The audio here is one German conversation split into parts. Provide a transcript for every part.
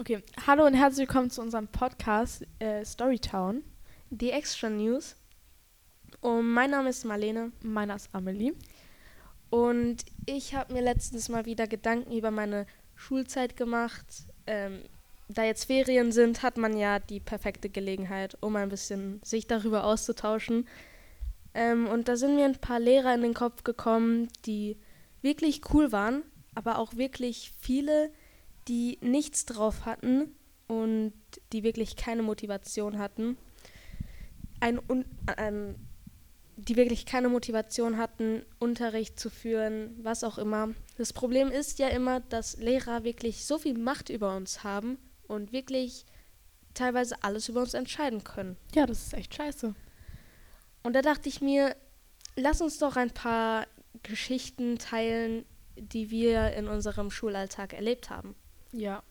Okay, hallo und herzlich willkommen zu unserem Podcast äh, Storytown. Die Extra News. Und mein Name ist Marlene. Meiner ist Amelie. Und ich habe mir letztens mal wieder Gedanken über meine Schulzeit gemacht. Ähm, da jetzt Ferien sind, hat man ja die perfekte Gelegenheit, um ein bisschen sich darüber auszutauschen. Ähm, und da sind mir ein paar Lehrer in den Kopf gekommen, die wirklich cool waren, aber auch wirklich viele, die nichts drauf hatten und die wirklich keine Motivation hatten. Ein, ein, die wirklich keine Motivation hatten, Unterricht zu führen, was auch immer. Das Problem ist ja immer, dass Lehrer wirklich so viel Macht über uns haben und wirklich teilweise alles über uns entscheiden können. Ja, das ist echt scheiße. Und da dachte ich mir, lass uns doch ein paar Geschichten teilen, die wir in unserem Schulalltag erlebt haben. Ja.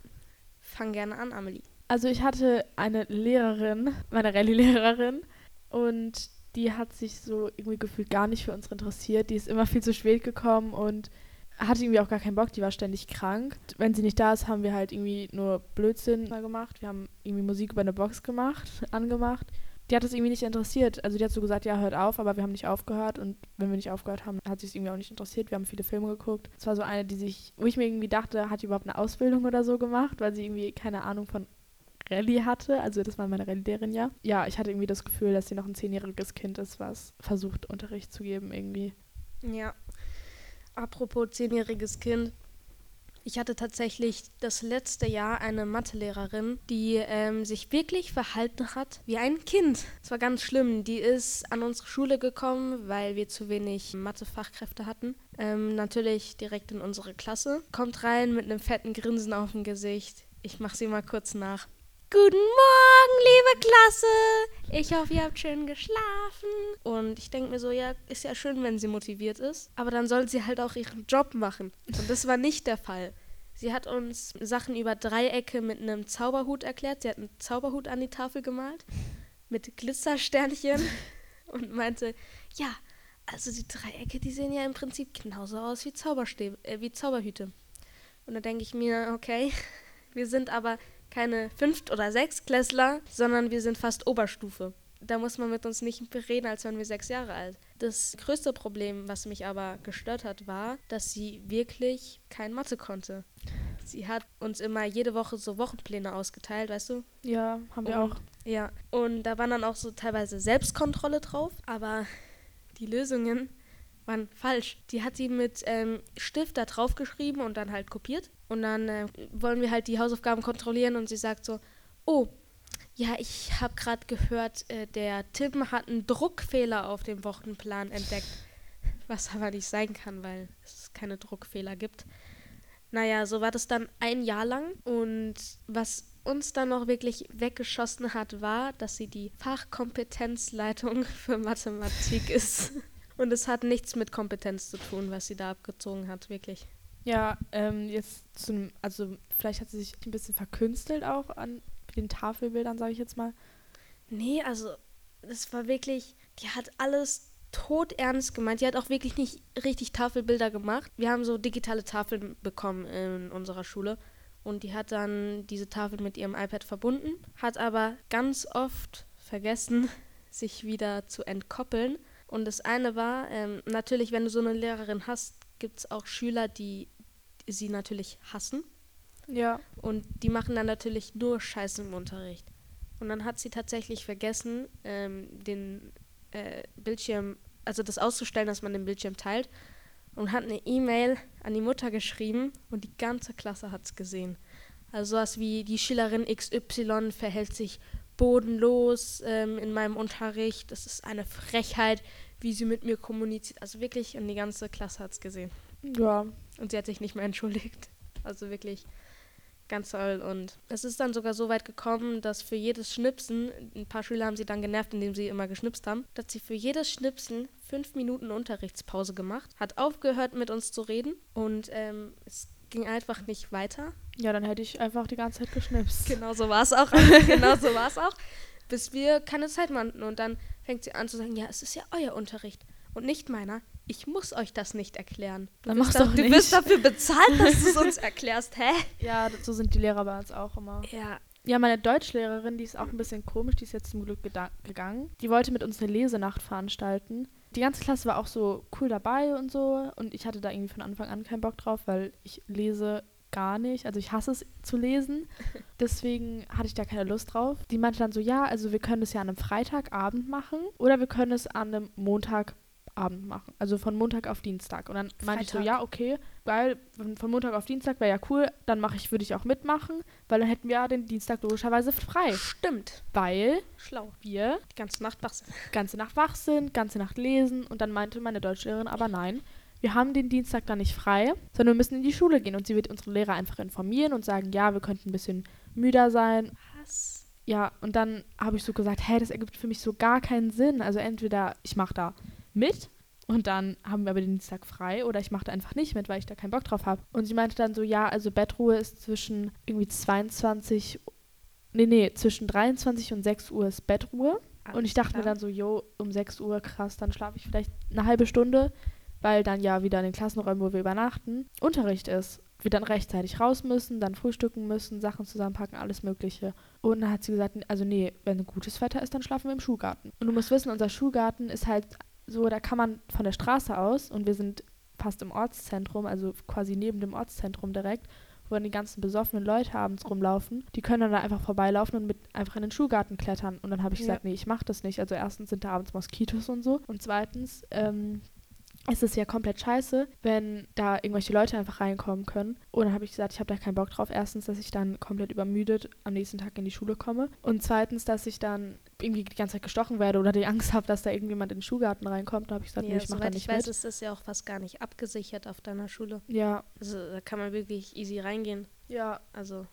Fang gerne an, Amelie. Also ich hatte eine Lehrerin, meine Rallye-Lehrerin, und die hat sich so irgendwie gefühlt gar nicht für uns interessiert. Die ist immer viel zu spät gekommen und hatte irgendwie auch gar keinen Bock, die war ständig krank. Wenn sie nicht da ist, haben wir halt irgendwie nur Blödsinn gemacht. Wir haben irgendwie Musik über eine Box gemacht, angemacht. Die hat es irgendwie nicht interessiert. Also die hat so gesagt, ja, hört auf, aber wir haben nicht aufgehört. Und wenn wir nicht aufgehört haben, hat sie es irgendwie auch nicht interessiert. Wir haben viele Filme geguckt. Es war so eine, die sich, wo ich mir irgendwie dachte, hat die überhaupt eine Ausbildung oder so gemacht, weil sie irgendwie keine Ahnung von Rallye hatte. Also das war meine Rallye-Lehrerin ja. Ja, ich hatte irgendwie das Gefühl, dass sie noch ein zehnjähriges Kind ist, was versucht, Unterricht zu geben irgendwie. Ja. Apropos zehnjähriges Kind. Ich hatte tatsächlich das letzte Jahr eine Mathelehrerin, die ähm, sich wirklich verhalten hat wie ein Kind. Es war ganz schlimm. Die ist an unsere Schule gekommen, weil wir zu wenig Mathefachkräfte hatten. Ähm, natürlich direkt in unsere Klasse. Kommt rein mit einem fetten Grinsen auf dem Gesicht. Ich mache sie mal kurz nach. Guten Morgen, liebe Klasse. Ich hoffe, ihr habt schön geschlafen. Und ich denke mir so, ja, ist ja schön, wenn sie motiviert ist. Aber dann soll sie halt auch ihren Job machen. Und das war nicht der Fall. Sie hat uns Sachen über Dreiecke mit einem Zauberhut erklärt. Sie hat einen Zauberhut an die Tafel gemalt. Mit Glitzersternchen. und meinte, ja, also die Dreiecke, die sehen ja im Prinzip genauso aus wie, Zauberstäbe, äh, wie Zauberhüte. Und da denke ich mir, okay, wir sind aber keine Fünft- oder Sechstklässler, sondern wir sind fast Oberstufe. Da muss man mit uns nicht reden, als wären wir sechs Jahre alt. Das größte Problem, was mich aber gestört hat, war, dass sie wirklich kein Mathe konnte. Sie hat uns immer jede Woche so Wochenpläne ausgeteilt, weißt du? Ja, haben wir Und- auch. Ja, und da waren dann auch so teilweise Selbstkontrolle drauf, aber die Lösungen waren falsch. Die hat sie mit ähm, Stift da drauf geschrieben und dann halt kopiert. Und dann äh, wollen wir halt die Hausaufgaben kontrollieren und sie sagt so, oh, ja, ich habe gerade gehört, äh, der Tim hat einen Druckfehler auf dem Wochenplan entdeckt. Was aber nicht sein kann, weil es keine Druckfehler gibt. Naja, so war das dann ein Jahr lang. Und was uns dann noch wirklich weggeschossen hat, war, dass sie die Fachkompetenzleitung für Mathematik ist. Und es hat nichts mit Kompetenz zu tun, was sie da abgezogen hat, wirklich. Ja, ähm, jetzt zum, also vielleicht hat sie sich ein bisschen verkünstelt auch an den Tafelbildern, sage ich jetzt mal. Nee, also das war wirklich, die hat alles todernst gemeint. Die hat auch wirklich nicht richtig Tafelbilder gemacht. Wir haben so digitale Tafeln bekommen in unserer Schule. Und die hat dann diese Tafel mit ihrem iPad verbunden, hat aber ganz oft vergessen, sich wieder zu entkoppeln. Und das eine war, ähm, natürlich, wenn du so eine Lehrerin hast, gibt es auch Schüler, die sie natürlich hassen. Ja. Und die machen dann natürlich nur Scheiße im Unterricht. Und dann hat sie tatsächlich vergessen, ähm, den äh, Bildschirm, also das auszustellen, dass man den Bildschirm teilt. Und hat eine E-Mail an die Mutter geschrieben und die ganze Klasse hat es gesehen. Also sowas wie die Schülerin XY verhält sich bodenlos ähm, in meinem Unterricht. Das ist eine Frechheit, wie sie mit mir kommuniziert. Also wirklich, und die ganze Klasse hat es gesehen. Ja. Und sie hat sich nicht mehr entschuldigt. Also wirklich ganz toll. Und es ist dann sogar so weit gekommen, dass für jedes Schnipsen, ein paar Schüler haben sie dann genervt, indem sie immer geschnipst haben, dass sie für jedes Schnipsen fünf Minuten Unterrichtspause gemacht, hat aufgehört mit uns zu reden und ähm, es ging einfach nicht weiter. Ja, dann hätte ich einfach die ganze Zeit geschnipst. Genau so war es auch. genau so war es auch. Bis wir keine Zeit mehr hatten. Und dann fängt sie an zu sagen, ja, es ist ja euer Unterricht und nicht meiner. Ich muss euch das nicht erklären. Du, Dann wirst, da, doch du nicht. wirst dafür bezahlt, dass du es uns erklärst. Hä? Ja, so sind die Lehrer bei uns auch immer. Ja. Ja, meine Deutschlehrerin, die ist auch ein bisschen komisch, die ist jetzt zum Glück gegangen. Die wollte mit uns eine Lesenacht veranstalten. Die ganze Klasse war auch so cool dabei und so. Und ich hatte da irgendwie von Anfang an keinen Bock drauf, weil ich lese gar nicht. Also ich hasse es zu lesen. Deswegen hatte ich da keine Lust drauf. Die meinte dann so, ja, also wir können es ja an einem Freitagabend machen oder wir können es an einem Montagabend machen. Also von Montag auf Dienstag. Und dann meinte ich so, ja, okay, geil, von, von Montag auf Dienstag wäre ja cool. Dann mache ich, würde ich auch mitmachen, weil dann hätten wir ja den Dienstag logischerweise frei. Stimmt. Weil Schlau. wir Die ganze Nacht wach sind. ganze Nacht wach sind, ganze Nacht lesen und dann meinte meine Deutschlehrerin aber nein. Wir haben den Dienstag dann nicht frei, sondern wir müssen in die Schule gehen und sie wird unsere Lehrer einfach informieren und sagen, ja, wir könnten ein bisschen müder sein. Was? Ja, und dann habe ich so gesagt, hä, das ergibt für mich so gar keinen Sinn. Also entweder ich mache da mit und dann haben wir aber den Dienstag frei oder ich mache da einfach nicht mit, weil ich da keinen Bock drauf habe. Und sie meinte dann so, ja, also Bettruhe ist zwischen irgendwie 22, nee, nee, zwischen 23 und 6 Uhr ist Bettruhe. Und ich dachte mir dann so, jo, um 6 Uhr, krass, dann schlafe ich vielleicht eine halbe Stunde, weil dann ja wieder in den Klassenräumen, wo wir übernachten, Unterricht ist. Wir dann rechtzeitig raus müssen, dann frühstücken müssen, Sachen zusammenpacken, alles Mögliche. Und dann hat sie gesagt, also nee, wenn gutes Wetter ist, dann schlafen wir im Schulgarten. Und du musst wissen, unser Schulgarten ist halt so, da kann man von der Straße aus, und wir sind fast im Ortszentrum, also quasi neben dem Ortszentrum direkt, wo dann die ganzen besoffenen Leute abends rumlaufen, die können dann da einfach vorbeilaufen und mit einfach in den Schulgarten klettern. Und dann habe ich Ja. gesagt, nee, ich mache das nicht. Also erstens sind da abends Moskitos und so. Und zweitens, ähm, es ist ja komplett scheiße, wenn da irgendwelche Leute einfach reinkommen können. Und dann habe ich gesagt, ich habe da keinen Bock drauf. Erstens, dass ich dann komplett übermüdet am nächsten Tag in die Schule komme. Und zweitens, dass ich dann irgendwie die ganze Zeit gestochen werde oder die Angst habe, dass da irgendjemand in den Schulgarten reinkommt. Da habe ich gesagt, Ja, nee, ich mache da nicht ich weiß, mit. ist das ja auch fast gar nicht abgesichert auf deiner Schule. Ja, Also da kann man wirklich easy reingehen. ja, Also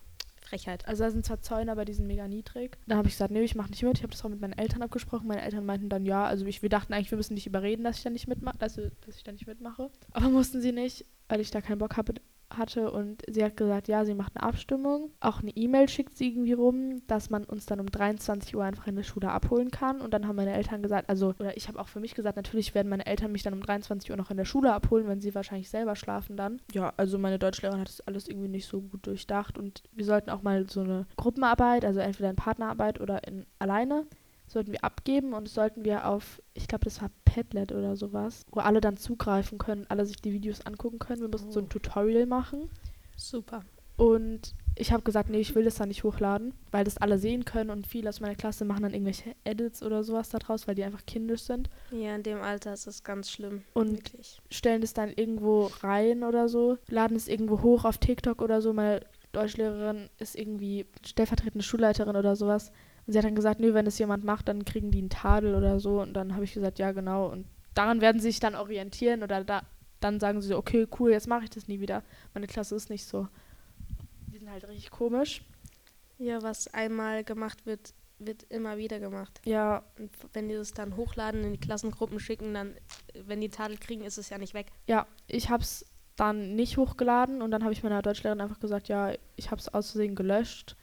Frechheit. Also da sind zwar Zäune, aber die sind mega niedrig. Dann habe ich gesagt, nee, ich mache nicht mit. Ich habe das auch mit meinen Eltern abgesprochen. Meine Eltern meinten dann, ja, also ich, wir dachten eigentlich, wir müssen nicht überreden, dass ich da nicht mitmache, dass, dass ich da nicht mitmache. Aber mussten sie nicht, weil ich da keinen Bock habe, hatte. Und sie hat gesagt, ja, sie macht eine Abstimmung. Auch eine E-Mail schickt sie irgendwie rum, dass man uns dann um 23 Uhr einfach in der Schule abholen kann. Und dann haben meine Eltern gesagt, also, oder ich habe auch für mich gesagt, natürlich werden meine Eltern mich dann um 23 Uhr noch in der Schule abholen, wenn sie wahrscheinlich selber schlafen dann. Ja, also meine Deutschlehrerin hat das alles irgendwie nicht so gut durchdacht. Und wir sollten auch mal so eine Gruppenarbeit, also entweder in Partnerarbeit oder in alleine, sollten wir abgeben und das sollten wir auf, ich glaube, das war Padlet oder sowas, wo alle dann zugreifen können, alle sich die Videos angucken können. Wir mussten so ein Oh. Tutorial machen. Super. Und ich habe gesagt, nee, ich will das da nicht hochladen, weil das alle sehen können und viele aus meiner Klasse machen dann irgendwelche Edits oder sowas da draus, weil die einfach kindisch sind Ja, in dem Alter ist es ganz schlimm. und Wirklich. stellen das dann irgendwo rein oder so, laden es irgendwo hoch auf TikTok oder so. Meine Deutschlehrerin ist irgendwie stellvertretende Schulleiterin oder sowas. Und sie hat dann gesagt, nö, wenn das jemand macht, dann kriegen die einen Tadel oder so. Und dann habe ich gesagt, ja, genau. Und daran werden sie sich dann orientieren oder da, dann sagen sie so, okay, cool, jetzt mache ich das nie wieder. Meine Klasse ist nicht so. Die sind halt richtig komisch. Ja, was einmal gemacht wird, wird immer wieder gemacht. Ja, Und wenn die das dann hochladen, in die Klassengruppen schicken, dann, wenn die Tadel kriegen, ist es ja nicht weg. ja, ich habe es dann nicht hochgeladen und dann habe ich meiner Deutschlehrerin einfach gesagt, ja, ich habe es aus Versehen gelöscht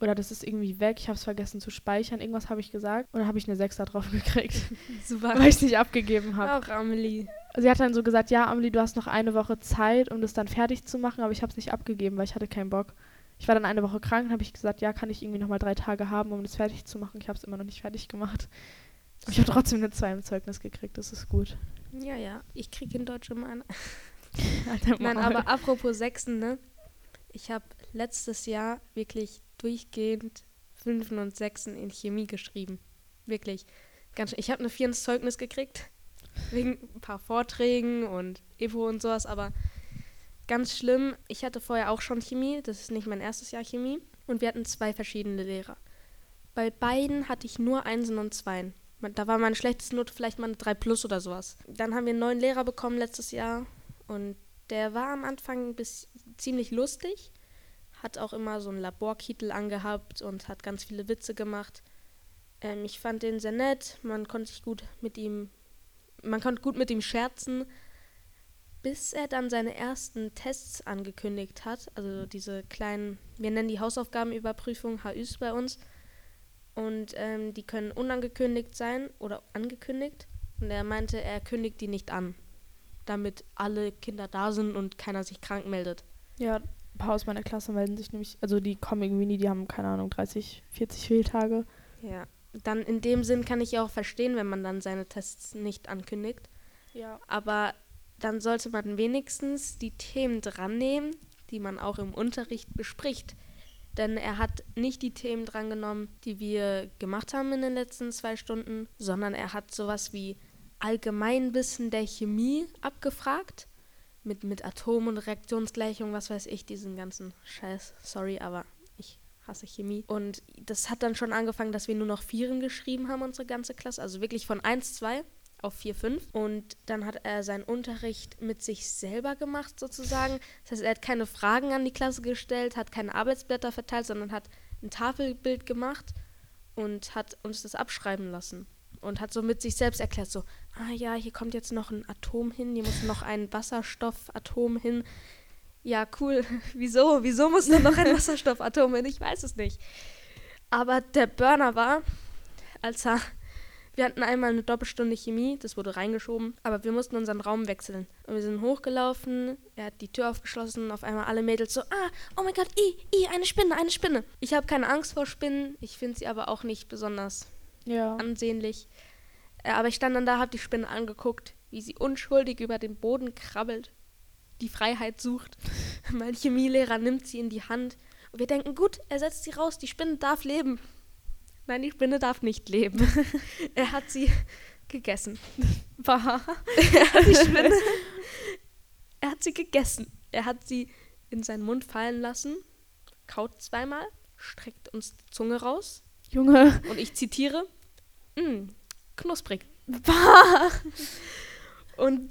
oder das ist irgendwie weg, ich habe es vergessen zu speichern, irgendwas habe ich gesagt und dann habe ich eine 6 da drauf gekriegt, Super. weil ich es nicht abgegeben habe. Auch Amelie. Sie hat dann so gesagt, ja, Amelie, du hast noch eine Woche Zeit, um das dann fertig zu machen, aber ich habe es nicht abgegeben, weil ich hatte keinen Bock. Ich war dann eine Woche krank, habe ich gesagt, ja, kann ich irgendwie noch mal drei Tage haben, um das fertig zu machen. Ich habe es immer noch nicht fertig gemacht. Aber ich habe trotzdem eine 2 im Zeugnis gekriegt, das ist gut. Ja, ja. Ich kriege in Deutsch immer eine. Alter, Nein, Maul. aber apropos Sechsen, ne? Ich habe letztes Jahr wirklich durchgehend Fünfen und Sechsen in Chemie geschrieben. Wirklich. Ganz. Ich habe eine Vier ins Zeugnis gekriegt. Wegen ein paar Vorträgen und Evo und sowas, aber ganz schlimm. Ich hatte vorher auch schon Chemie. Das ist nicht mein erstes Jahr Chemie. Und wir hatten zwei verschiedene Lehrer. Bei beiden hatte ich nur Einsen und Zweien. Da war meine schlechteste Note vielleicht mal eine 3 plus oder sowas. Dann haben wir einen neuen Lehrer bekommen letztes Jahr. Und der war am Anfang bis ziemlich lustig, hat auch immer so einen Laborkittel angehabt und hat ganz viele Witze gemacht. Ähm, ich fand den sehr nett, man konnte sich gut mit ihm, man konnte gut mit ihm scherzen, bis er dann seine ersten Tests angekündigt hat, also diese kleinen, wir nennen die Hausaufgabenüberprüfung HÜs bei uns. Und ähm, die können unangekündigt sein oder angekündigt. Und er meinte, er kündigt die nicht an. damit alle Kinder da sind und keiner sich krank meldet. Ja, ein paar aus meiner Klasse melden sich nämlich, also die kommen irgendwie nie, die haben, keine Ahnung, 30, 40 Fehltage. Ja. Dann in dem Sinn kann ich ja auch verstehen, wenn man dann seine Tests nicht ankündigt. Ja. Aber dann sollte man wenigstens die Themen dran nehmen, die man auch im Unterricht bespricht. Denn er hat nicht die Themen drangenommen, die wir gemacht haben in den letzten zwei Stunden, sondern er hat sowas wie Allgemeinwissen der Chemie abgefragt. Mit, mit Atom- und Reaktionsgleichung, was weiß ich, diesen ganzen Scheiß. Sorry, aber ich hasse Chemie. Und das hat dann schon angefangen, dass wir nur noch Vieren geschrieben haben, unsere ganze Klasse. Also wirklich von 1, 2 auf 4, 5. Und dann hat er seinen Unterricht mit sich selber gemacht, sozusagen. Das heißt, er hat keine Fragen an die Klasse gestellt, hat keine Arbeitsblätter verteilt, sondern hat ein Tafelbild gemacht und hat uns das abschreiben lassen. Und hat so mit sich selbst erklärt, so, ah ja, hier kommt jetzt noch ein Atom hin, hier muss noch ein Wasserstoffatom hin. Ja, cool. Wieso? Wieso muss da noch ein Wasserstoffatom hin? Ich weiß es nicht. Aber der Burner war, als er wir hatten einmal eine Doppelstunde Chemie, das wurde reingeschoben, aber wir mussten unseren Raum wechseln. Und wir sind hochgelaufen, er hat die Tür aufgeschlossen, auf einmal alle Mädels so, ah, oh mein Gott, i, i, eine Spinne, eine Spinne. Ich habe keine Angst vor Spinnen, ich finde sie aber auch nicht besonders Ja. ansehnlich. Äh, aber ich stand dann da, habe die Spinne angeguckt, wie sie unschuldig über den Boden krabbelt, die Freiheit sucht. mein Chemielehrer nimmt sie in die Hand und wir denken, gut, er setzt sie raus, die Spinne darf leben. Nein, die Spinne darf nicht leben. er hat sie gegessen. War. Die Spinne. er hat sie gegessen. Er hat sie in seinen Mund fallen lassen, kaut zweimal, streckt uns die Zunge raus Junge. und ich zitiere: "Mm, knusprig. War. Und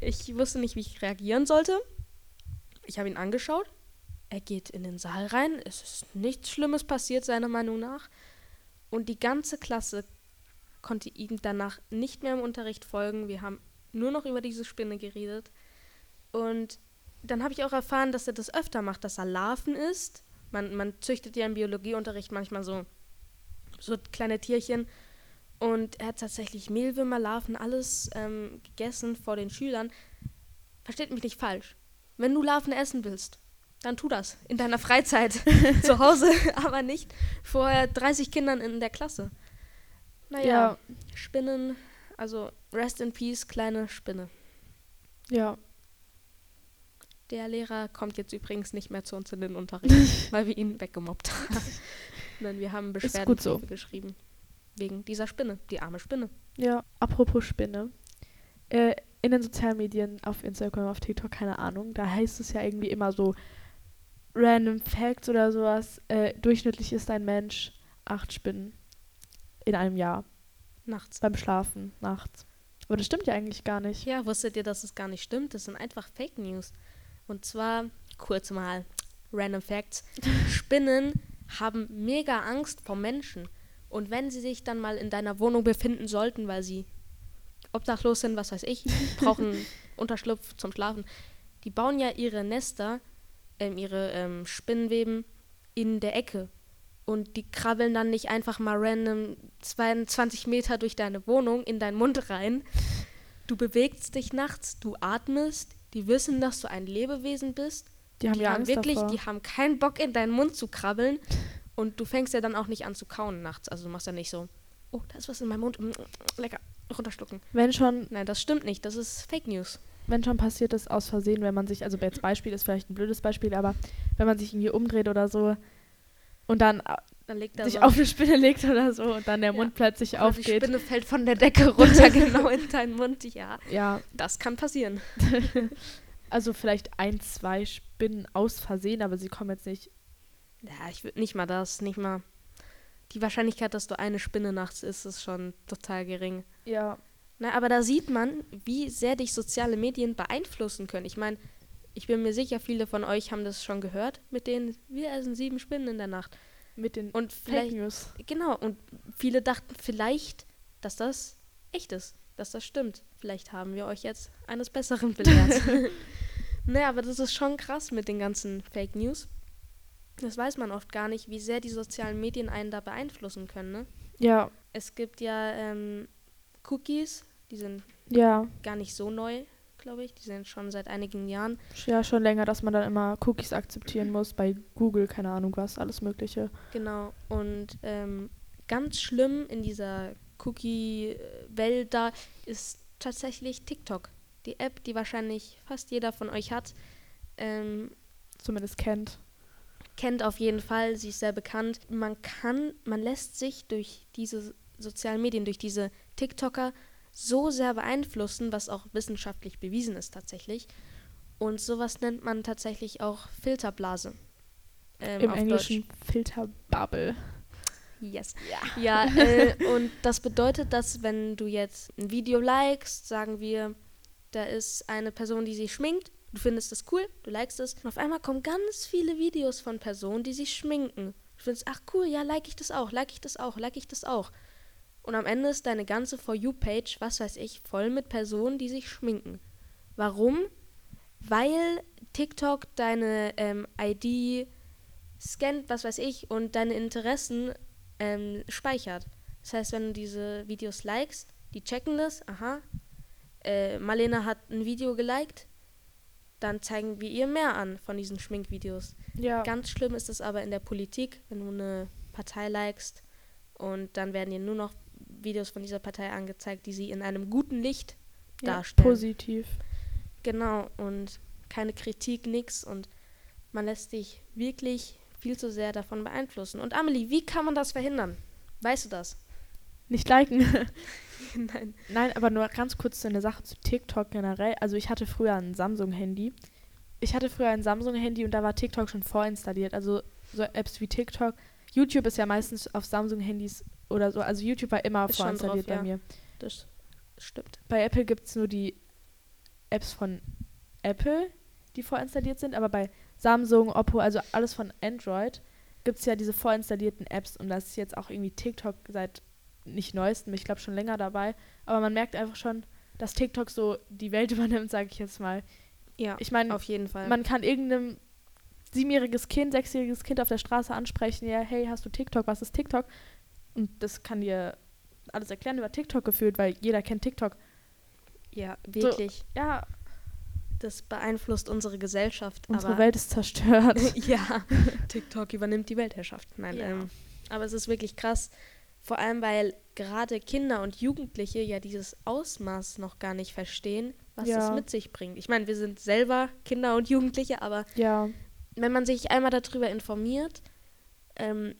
ich wusste nicht, wie ich reagieren sollte. Ich habe ihn angeschaut. Er geht in den Saal rein. Es ist nichts Schlimmes passiert, seiner Meinung nach. Und die ganze Klasse konnte ihm danach nicht mehr im Unterricht folgen. Wir haben nur noch über diese Spinne geredet. Und dann habe ich auch erfahren, dass er das öfter macht, dass er Larven isst. Man, man züchtet ja im Biologieunterricht manchmal so, so kleine Tierchen. Und er hat tatsächlich Mehlwürmer, Larven, alles ähm, gegessen vor den Schülern. Versteht mich nicht falsch. Wenn du Larven essen willst, dann tu das. In deiner Freizeit. Zu Hause, aber nicht vor 30 Kindern in der Klasse. Naja, Ja. Spinnen, also rest in peace, kleine Spinne. Ja. Der Lehrer kommt jetzt übrigens nicht mehr zu uns in den Unterricht, weil wir ihn weggemobbt haben. Denn wir haben Beschwerdenbriefe so. geschrieben. Wegen dieser Spinne, die arme Spinne. Ja, apropos Spinne. Äh, in den sozialen Medien, auf Instagram, auf TikTok, keine Ahnung, da heißt es ja irgendwie immer so random Facts oder sowas. Äh, durchschnittlich ist ein Mensch acht Spinnen in einem Jahr Nachts. beim Schlafen, nachts. Aber das stimmt ja eigentlich gar nicht. Ja, wusstet ihr, dass es gar nicht stimmt? Das sind einfach Fake News. Und zwar, kurz mal, Random Facts. Spinnen haben mega Angst vor Menschen. Und wenn sie sich dann mal in deiner Wohnung befinden sollten, weil sie obdachlos sind, was weiß ich, brauchen Unterschlupf zum Schlafen, die bauen ja ihre Nester, ähm, ihre ähm, Spinnenweben in der Ecke. Und die krabbeln dann nicht einfach mal random 22 Meter durch deine Wohnung in deinen Mund rein. Du bewegst dich nachts, du atmest, die wissen, dass du ein Lebewesen bist. Die haben die ja haben wirklich, davor. die haben keinen Bock in deinen Mund zu krabbeln. Und du fängst ja dann auch nicht an zu kauen nachts. Also du machst ja nicht so, oh, da ist was in meinem Mund, mm, lecker, runterschlucken. Wenn schon, Nein, das stimmt nicht, das ist Fake News. wenn schon passiert ist aus Versehen, wenn man sich, also jetzt Beispiel ist vielleicht ein blödes Beispiel, aber wenn man sich irgendwie umdreht oder so und dann äh, Dann legt er sich so, auf eine Spinne legt oder so und dann der Ja. Mund plötzlich oder die aufgeht. Spinne fällt von der Decke runter, genau in deinen Mund. Ja, Ja, das kann passieren. also vielleicht ein, zwei Spinnen aus Versehen, aber sie kommen jetzt nicht. Ja, ich würde nicht mal das, nicht mal. Die Wahrscheinlichkeit, dass du eine Spinne nachts isst, ist schon total gering. Ja. Na, aber da sieht man, wie sehr dich soziale Medien beeinflussen können. Ich meine, ich bin mir sicher, viele von euch haben das schon gehört mit denen, wir essen sieben Spinnen in der Nacht. Mit den Und Fake News. genau, und viele dachten vielleicht, dass das echt ist, dass das stimmt. Vielleicht haben wir euch jetzt eines Besseren belehrt. naja, aber das ist schon krass mit den ganzen Fake News. Das weiß man oft gar nicht, wie sehr die sozialen Medien einen da beeinflussen können. Ne? Ja, Es gibt ja ähm, Cookies, die sind ja. gar nicht so neu, glaube ich. Die sind schon seit einigen Jahren. Ja, schon länger, dass man dann immer Cookies akzeptieren muss bei Google, keine Ahnung was, alles Mögliche. Genau. Und ähm, ganz schlimm in dieser Cookie-Welt da ist tatsächlich TikTok. Die App, die wahrscheinlich fast jeder von euch hat. Ähm, Zumindest kennt. Kennt auf jeden Fall, sie ist sehr bekannt. Man kann, man lässt sich durch diese sozialen Medien, durch diese TikToker so sehr beeinflussen, was auch wissenschaftlich bewiesen ist tatsächlich. Und sowas nennt man tatsächlich auch Filterblase. Ähm, Im Englischen Filterbubble. Yes. Ja. Ja, äh, und das bedeutet, dass wenn du jetzt ein Video likest, sagen wir, da ist eine Person, die sich schminkt, du findest das cool, du likest es, und auf einmal kommen ganz viele Videos von Personen, die sich schminken. Du findest, ach cool, ja, like ich das auch, like ich das auch, like ich das auch. Und am Ende ist deine ganze For You-Page, was weiß ich, voll mit Personen, die sich schminken. Warum? Weil TikTok deine ähm, ID scannt, was weiß ich, und deine Interessen ähm, speichert. Das heißt, wenn du diese Videos likest, die checken das, aha, äh, Marlena hat ein Video geliked, dann zeigen wir ihr mehr an von diesen Schminkvideos. Ja. Ganz schlimm ist es aber in der Politik, wenn du eine Partei likest und dann werden dir nur noch Videos von dieser Partei angezeigt, die sie in einem guten Licht ja, darstellen. positiv. Genau, und keine Kritik, nix. Und man lässt sich wirklich viel zu sehr davon beeinflussen. Und Amelie, wie kann man das verhindern? Weißt du das? Nicht liken. Nein. Nein, aber nur ganz kurz zu einer Sache zu TikTok generell. Also ich hatte früher ein Samsung-Handy. Ich hatte früher ein Samsung-Handy und da war TikTok schon vorinstalliert. Also so Apps wie TikTok. YouTube ist ja meistens auf Samsung-Handys oder so. Also YouTube war immer Ist vorinstalliert drauf, bei ja. mir. Das stimmt. Bei Apple gibt es nur die Apps von Apple, die vorinstalliert sind, aber bei Samsung, Oppo, also alles von Android, gibt es ja diese vorinstallierten Apps und das ist jetzt auch irgendwie TikTok seit nicht neuestem, ich glaube schon länger dabei, aber man merkt einfach schon, dass TikTok so die Welt übernimmt, sage ich jetzt mal. Ja, Ich meine, auf jeden Fall. man kann irgendeinem siebenjähriges Kind, sechsjähriges Kind auf der Straße ansprechen, ja, hey, hast du TikTok, was ist TikTok? Und das kann dir alles erklären über TikTok gefühlt, weil jeder kennt TikTok. ja, wirklich. Ja, Das beeinflusst unsere Gesellschaft. unsere Welt ist zerstört. ja, TikTok übernimmt die Weltherrschaft. Nein, Ja. ähm, aber es ist wirklich krass. Vor allem, weil gerade Kinder und Jugendliche ja dieses Ausmaß noch gar nicht verstehen, was Ja. das mit sich bringt. Ich meine, wir sind selber Kinder und Jugendliche, aber ja, wenn man sich einmal darüber informiert, ähm,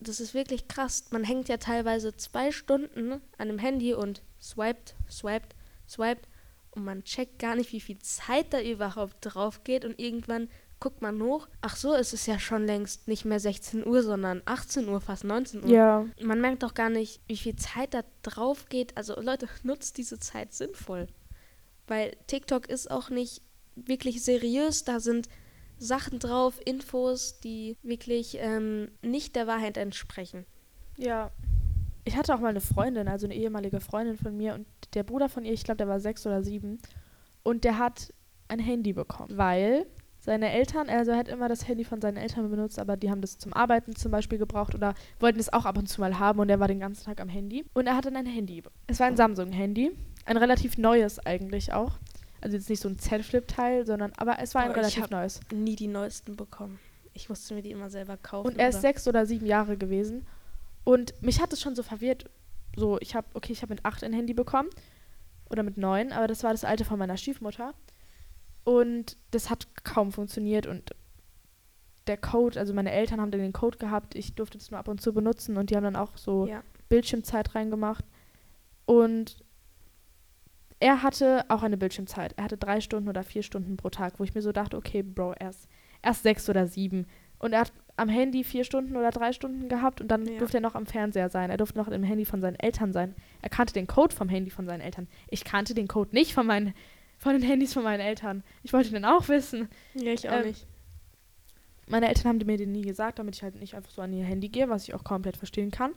das ist wirklich krass. Man hängt ja teilweise zwei Stunden an einem Handy und swiped, swiped, swiped und man checkt gar nicht, wie viel Zeit da überhaupt drauf geht und irgendwann guckt man hoch. Ach so, es ist ja schon längst nicht mehr 16 Uhr, sondern 18 Uhr, fast 19 Uhr. ja, Man merkt doch gar nicht, wie viel Zeit da drauf geht. Also Leute, nutzt diese Zeit sinnvoll. Weil TikTok ist auch nicht wirklich seriös. Da sind Sachen drauf, Infos, die wirklich ähm, nicht der Wahrheit entsprechen. ja. Ich hatte auch mal eine Freundin, also eine ehemalige Freundin von mir und der Bruder von ihr, ich glaube, der war sechs oder sieben und der hat ein Handy bekommen, weil seine Eltern, also er hat immer das Handy von seinen Eltern benutzt, aber die haben das zum Arbeiten zum Beispiel gebraucht oder wollten es auch ab und zu mal haben und er war den ganzen Tag am Handy und er hatte dann ein Handy. Es war ein Samsung-Handy, ein relativ neues eigentlich auch. Also jetzt nicht so ein Z-Flip-Teil, sondern, aber es war ein ich relativ neues. Nie die neuesten bekommen. Ich musste mir die immer selber kaufen. Und er ist oder- sechs oder sieben Jahre gewesen. Und mich hat es schon so verwirrt. So, ich habe, okay, ich habe mit acht ein Handy bekommen. Oder mit neun, aber das war das alte von meiner Stiefmutter. Und das hat kaum funktioniert. Und der Code, also meine Eltern haben dann den Code gehabt. Ich durfte es nur ab und zu benutzen. Und die haben dann auch so Ja. Bildschirmzeit reingemacht. Und er hatte auch eine Bildschirmzeit. Er hatte drei Stunden oder vier Stunden pro Tag, wo ich mir so dachte, okay, Bro, erst, erst sechs oder sieben. Und er hat am Handy vier Stunden oder drei Stunden gehabt und dann Ja. durfte er noch am Fernseher sein. Er durfte noch im Handy von seinen Eltern sein. Er kannte den Code vom Handy von seinen Eltern. Ich kannte den Code nicht von meinen von den Handys von meinen Eltern. Ich wollte den auch wissen. Ja, ich auch Ähm, nicht. Meine Eltern haben mir den nie gesagt, damit ich halt nicht einfach so an ihr Handy gehe, was ich auch komplett verstehen kann.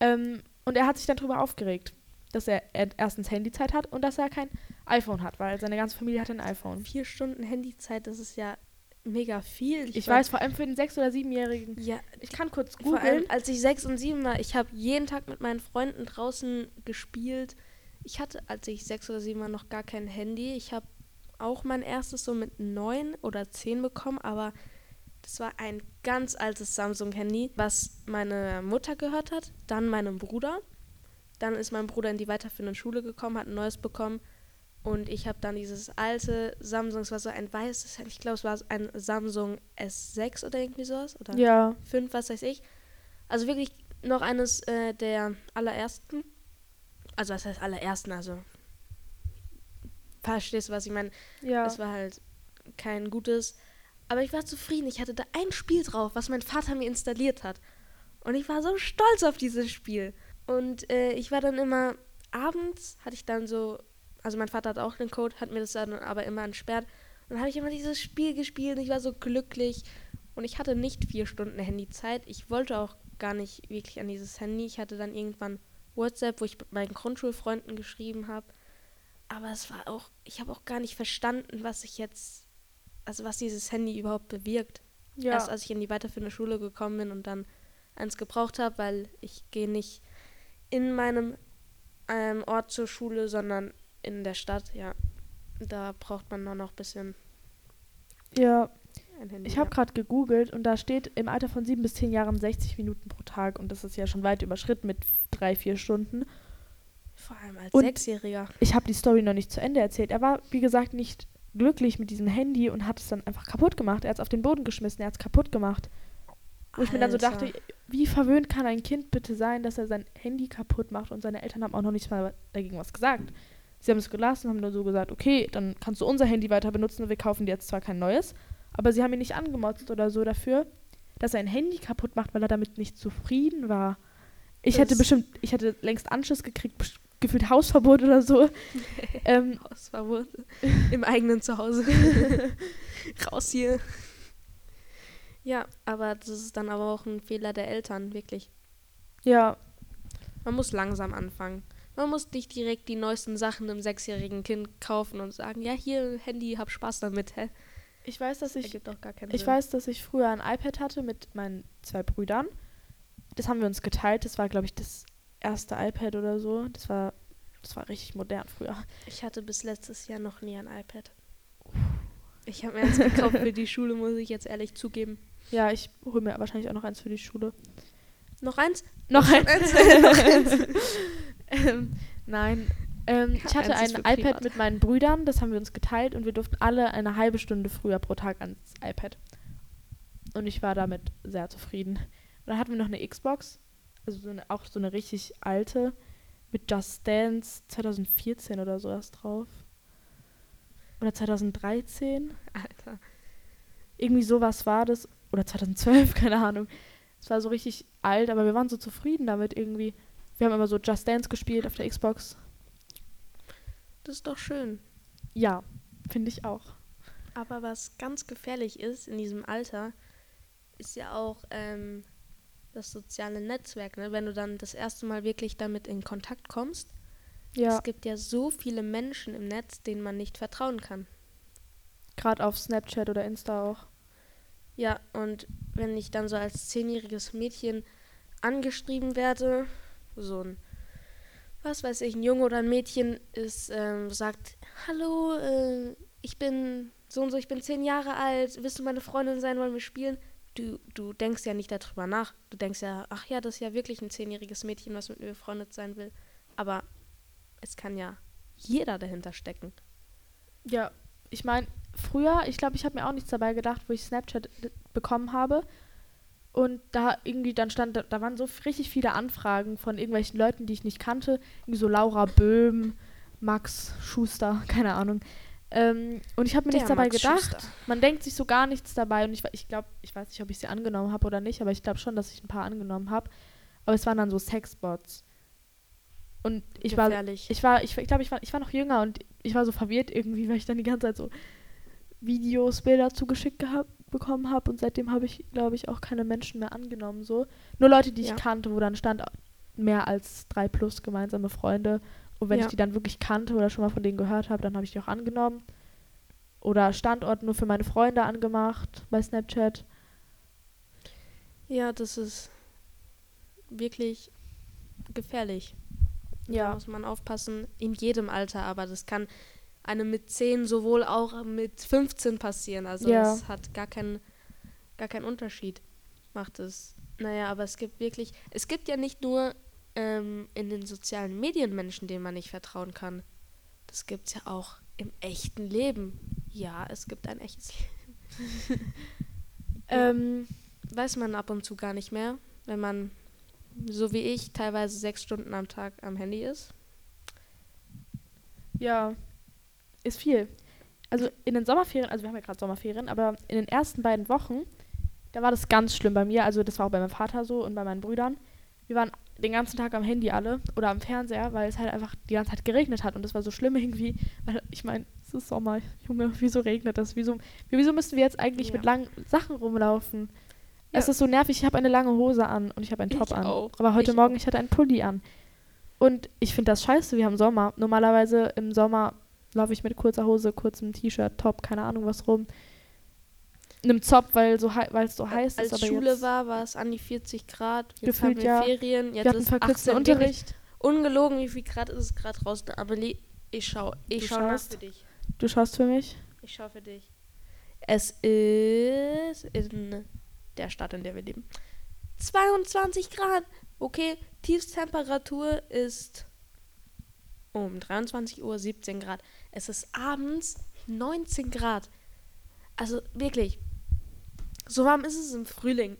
Ähm, und er hat sich dann darüber aufgeregt, dass er, er erstens Handyzeit hat und dass er kein iPhone hat, weil seine ganze Familie hat ein iPhone. Vier Stunden Handyzeit, das ist ja mega viel. Ich, war- weiß, vor allem für den sechs- oder siebenjährigen. Ja, Ich kann kurz Vor allem, googeln. als ich sechs und sieben war, ich habe jeden Tag mit meinen Freunden draußen gespielt. Ich hatte, als ich sechs oder sieben war, noch gar kein Handy. Ich habe auch mein erstes so mit neun oder zehn bekommen, aber das war ein ganz altes Samsung-Handy, was meine Mutter gehört hat, dann meinem Bruder. Dann ist mein Bruder in die weiterführende Schule gekommen, hat ein neues bekommen. Und ich habe dann dieses alte Samsung, es war so ein weißes, ich glaube, es war ein Samsung S6 oder irgendwie sowas. Oder Ja. 5, was weiß ich. Also wirklich noch eines äh, der allerersten. Also was heißt allerersten, also verstehst du, was ich meine? Ja. Es war halt kein gutes. Aber ich war zufrieden. Ich hatte da ein Spiel drauf, was mein Vater mir installiert hat. Und ich war so stolz auf dieses Spiel. Und äh, ich war dann immer, abends hatte ich dann so, also mein Vater hat auch den Code, hat mir das dann aber immer entsperrt. Und dann habe ich immer dieses Spiel gespielt und ich war so glücklich. Und ich hatte nicht vier Stunden Handyzeit. Ich wollte auch gar nicht wirklich an dieses Handy. Ich hatte dann irgendwann WhatsApp, wo ich mit meinen Grundschulfreunden geschrieben habe. Aber es war auch, ich habe auch gar nicht verstanden, was ich jetzt, also was dieses Handy überhaupt bewirkt. ja. Erst als ich in die weiterführende Schule gekommen bin und dann eins gebraucht habe, weil ich gehe nicht in meinem ähm, Ort zur Schule, sondern in der Stadt, ja. Da braucht man noch ein bisschen ja. Ein Handy. Ich habe gerade gegoogelt und da steht im Alter von 7 bis 10 Jahren 60 Minuten pro Tag und das ist ja schon weit überschritten mit drei, vier Stunden. Vor allem als Und- Sechsjähriger. Ich habe die Story noch nicht zu Ende erzählt. Er war, wie gesagt, nicht glücklich mit diesem Handy und hat es dann einfach kaputt gemacht. Er hat es auf den Boden geschmissen, er hat es kaputt gemacht. Wo ich mir dann so dachte, wie verwöhnt kann ein Kind bitte sein, dass er sein Handy kaputt macht und seine Eltern haben auch noch nicht mal dagegen was gesagt. Sie haben es gelassen, haben nur so gesagt, okay, dann kannst du unser Handy weiter benutzen und wir kaufen dir jetzt zwar kein neues, aber sie haben ihn nicht angemotzt oder so dafür, dass er ein Handy kaputt macht, weil er damit nicht zufrieden war. Ich hätte Das- bestimmt, ich hätte längst Anschluss gekriegt, gefühlt Hausverbot oder so. ähm, Hausverbot im eigenen Zuhause. Raus hier. Ja, aber das ist dann aber auch ein Fehler der Eltern, wirklich. ja, Man muss langsam anfangen. Man muss nicht direkt die neuesten Sachen einem sechsjährigen Kind kaufen und sagen, ja, hier, Handy, hab Spaß damit, hä? Ich weiß, dass ich Ich weiß, dass ich früher ein iPad hatte mit meinen zwei Brüdern. Das haben wir uns geteilt. Das war, glaube ich, das erste iPad oder so. Das war, das war richtig modern früher. Ich hatte bis letztes Jahr noch nie ein iPad. Ich habe mir eins gekauft für die Schule, muss ich jetzt ehrlich zugeben. Ja, ich hole mir wahrscheinlich auch noch eins für die Schule. Noch eins? Noch eins? noch eins? ähm, nein. Ähm, ich hatte ein iPad privat. mit meinen Brüdern. Das haben wir uns geteilt und wir durften alle eine halbe Stunde früher pro Tag ans iPad. Und ich war damit sehr zufrieden. Und dann hatten wir noch eine Xbox. Also so eine, auch so eine richtig alte. Mit Just Dance 2014 oder sowas drauf. Oder 2013. Alter. Irgendwie sowas war das. Oder 2012, keine Ahnung. Es war so richtig alt, aber wir waren so zufrieden damit irgendwie. Wir haben immer so Just Dance gespielt auf der Xbox. Das ist doch schön. Ja, finde ich auch. Aber was ganz gefährlich ist in diesem Alter, ist ja auch ähm, das soziale Netzwerk. Ne? Wenn du dann das erste Mal wirklich damit in Kontakt kommst. Ja, Es gibt ja so viele Menschen im Netz, denen man nicht vertrauen kann. gerade auf Snapchat oder Insta auch. Ja, und wenn ich dann so als zehnjähriges Mädchen angeschrieben werde, so ein, was weiß ich, ein Junge oder ein Mädchen ist, ähm, sagt, hallo, äh, ich bin so und so, ich bin zehn Jahre alt, willst du meine Freundin sein, wollen wir spielen? Du, du denkst ja nicht darüber nach. Du denkst ja, ach ja, das ist ja wirklich ein zehnjähriges Mädchen, was mit mir befreundet sein will. Aber es kann ja jeder dahinter stecken. Ja, ich meine, früher, ich glaube, ich habe mir auch nichts dabei gedacht, wo ich Snapchat d- bekommen habe. Und da irgendwie dann stand, da, waren so richtig viele Anfragen von irgendwelchen Leuten, die ich nicht kannte. Irgendwie so Laura Böhm, Max Schuster, keine Ahnung. Ähm, und ich habe mir Der nichts dabei Max gedacht. Schuster. Man denkt sich so gar nichts dabei. Und ich, ich glaube, ich weiß nicht, ob ich sie angenommen habe oder nicht, aber ich glaube schon, dass ich ein paar angenommen habe. Aber es waren dann so Sexbots. Und ich war ich war, ich, ich glaube, ich war, ich war noch jünger und ich war so verwirrt irgendwie, weil ich dann die ganze Zeit so Videos, Bilder zugeschickt gehabt, bekommen habe und seitdem habe ich, glaube ich, auch keine Menschen mehr angenommen so. Nur Leute, die Ja. ich kannte, wo dann stand mehr als drei plus gemeinsame Freunde. Und wenn Ja. ich die dann wirklich kannte oder schon mal von denen gehört habe, dann habe ich die auch angenommen. Oder Standort nur für meine Freunde angemacht bei Snapchat. Ja, das ist wirklich gefährlich. Da Ja. muss man aufpassen, in jedem Alter, aber das kann einem mit 10 sowohl auch mit 15 passieren. Also Ja. es hat gar keinen gar keinen Unterschied, macht es. Naja, aber es gibt wirklich, es gibt ja nicht nur ähm, in den sozialen Medien Menschen, denen man nicht vertrauen kann. Das gibt es ja auch im echten Leben. Ja, es gibt ein echtes Leben. Ähm, Weiß man ab und zu gar nicht mehr, wenn man, so wie ich, teilweise sechs Stunden am Tag am Handy ist. ja, ist viel. Also in den Sommerferien, also wir haben ja gerade Sommerferien, aber in den ersten beiden Wochen, da war das ganz schlimm bei mir. Also das war auch bei meinem Vater so und bei meinen Brüdern. Wir waren den ganzen Tag am Handy alle oder am Fernseher, weil es halt einfach die ganze Zeit geregnet hat und das war so schlimm irgendwie. Weil ich meine, es ist Sommer, Junge, wieso regnet das? Wieso, wieso müssen wir jetzt eigentlich Ja. mit langen Sachen rumlaufen? Ja. Es ist so nervig, ich habe eine lange Hose an und ich habe einen Ich Top an. auch. Aber heute Ich Morgen, auch. ich hatte einen Pulli an. Und ich finde das scheiße, wir haben Sommer. Normalerweise im Sommer laufe ich mit kurzer Hose, kurzem T-Shirt, Top, keine Ahnung was rum. Einem Zopf, weil so weil es so heiß Als ist. Aber Schule war, war es an die 40 Grad. Jetzt Gefühlt haben wir ja. Ferien. Jetzt wir hatten ist verkürzten 18 wirklich Unterricht. Ungelogen, wie viel Grad ist es gerade draußen? Amelie, ich schau, ich Du schau nach schaust? für dich. Du schaust für mich? Ich schau für dich. Es ist in der Stadt, in der wir leben. 22 Grad. Okay, Tiefstemperatur ist um 23 Uhr 17 Grad. Es ist abends 19 Grad. Also wirklich, so warm ist es im Frühling.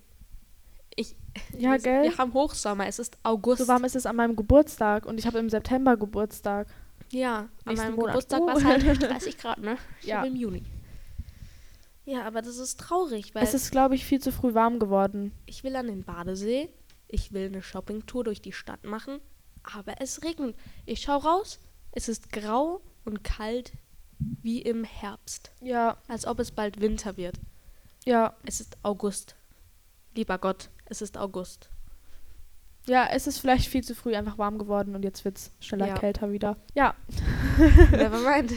Ich, Ja, wir, gell? Wir haben Hochsommer, es ist August. So warm ist es an meinem Geburtstag und ich habe im September Geburtstag. Ja, an meinem Monat. Geburtstag Uh. war es halt 30 Grad, ne? Ich Ja. habe im Juni. Ja, aber das ist traurig, weil Es ist, glaube ich, viel zu früh warm geworden. ich will an den Badesee, ich will eine Shoppingtour durch die Stadt machen, aber es regnet. Ich schau raus, es ist grau und kalt wie im Herbst, Ja, als ob es bald Winter wird. ja. Es ist August. Lieber Gott, es ist August. Ja, es ist vielleicht viel zu früh einfach warm geworden und jetzt wird es schneller Ja. kälter wieder. Ja, Never mind.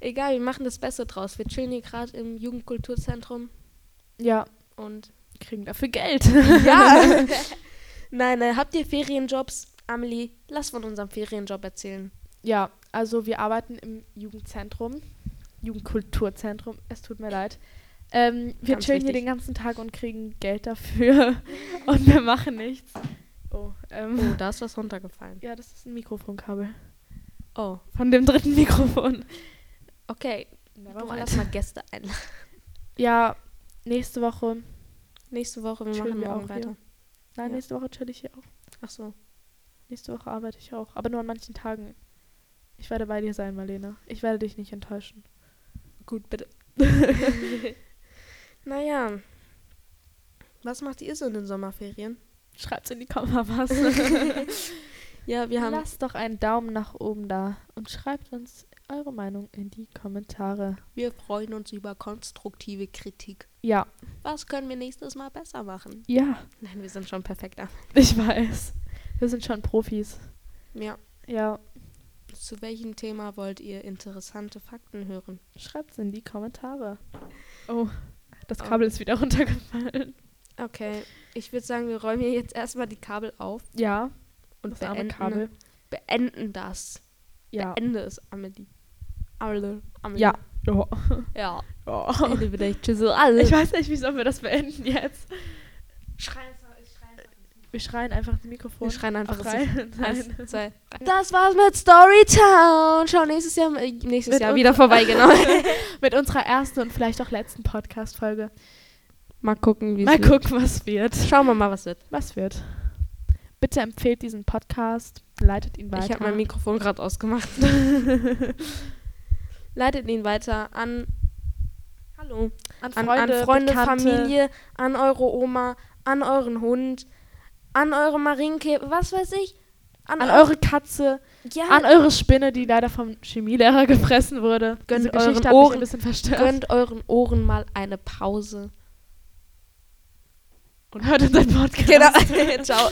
Egal, wir machen das Beste draus. Wir chillen hier gerade im Jugendkulturzentrum ja, und kriegen dafür Geld. Ja. Nein, nein, habt ihr Ferienjobs? Amelie, lass von unserem Ferienjob erzählen. Ja, also wir arbeiten im Jugendzentrum, Jugendkulturzentrum, es tut mir leid. Ähm, wir Ganz chillen hier wichtig. den ganzen Tag und kriegen Geld dafür und wir machen nichts. Oh, ähm, Oh, da ist was runtergefallen. ja, das ist ein Mikrofonkabel. Oh, Von dem dritten Mikrofon. okay. Never mind. lass mal Gäste einladen. Ja, nächste Woche. Nächste Woche, wir machen wir auch weiter. hier. Nein, Ja. nächste Woche chill ich hier auch. Ach so. Nächste Woche arbeite ich auch. Aber nur an manchen Tagen. Ich werde bei dir sein, Marlene. Ich werde dich nicht enttäuschen. Gut, bitte. naja. Was macht ihr so in den Sommerferien? Schreibt's in die Komma was. Ja, wir haben. Lasst doch einen Daumen nach oben da und schreibt uns eure Meinung in die Kommentare. Wir freuen uns über konstruktive Kritik. Ja, Was können wir nächstes Mal besser machen? ja, Nein, wir sind schon perfekt da. ich weiß. Wir sind schon Profis. Ja. Ja, Zu welchem Thema wollt ihr interessante Fakten hören? schreibt's in die Kommentare. Oh, das Oh. Kabel ist wieder runtergefallen. Okay, ich würde sagen, wir räumen hier jetzt erstmal die Kabel auf Ja, und das arme beenden, Kabel. beenden das. Ja. Beende es, Amelie. Amelie. Amelie. Ja. Oh. Ja. Oh. Ende wieder ich tschüss alle. Ich weiß nicht, wie sollen wir das beenden jetzt? schreie ich schreie Wir schreien einfach ins Mikrofon. Wir schreien einfach zwei, drei. Das war's mit Storytown. Schau nächstes Jahr, äh, nächstes Mit Jahr wieder vorbei, genau. Mit unserer ersten und vielleicht auch letzten Podcast-Folge. Mal gucken, wie es Mal wird. gucken, was wird. Schauen wir mal, was wird. Was wird? Bitte empfehlt diesen Podcast, leitet ihn weiter. Ich habe mein Mikrofon gerade ausgemacht. Leitet ihn weiter an Hallo. an An Freunde, an Freunde Bekannte. Familie, an eure Oma, an euren Hund, an eure Marienkäfer, was weiß ich. an eu- eure Katze, ja, an eure Spinne, die leider vom Chemielehrer gefressen wurde. Gönnt Diese euren Ohren- ein bisschen verstört. gönnt euren Ohren mal eine Pause. und hört unseren Podcast. Genau. Ciao.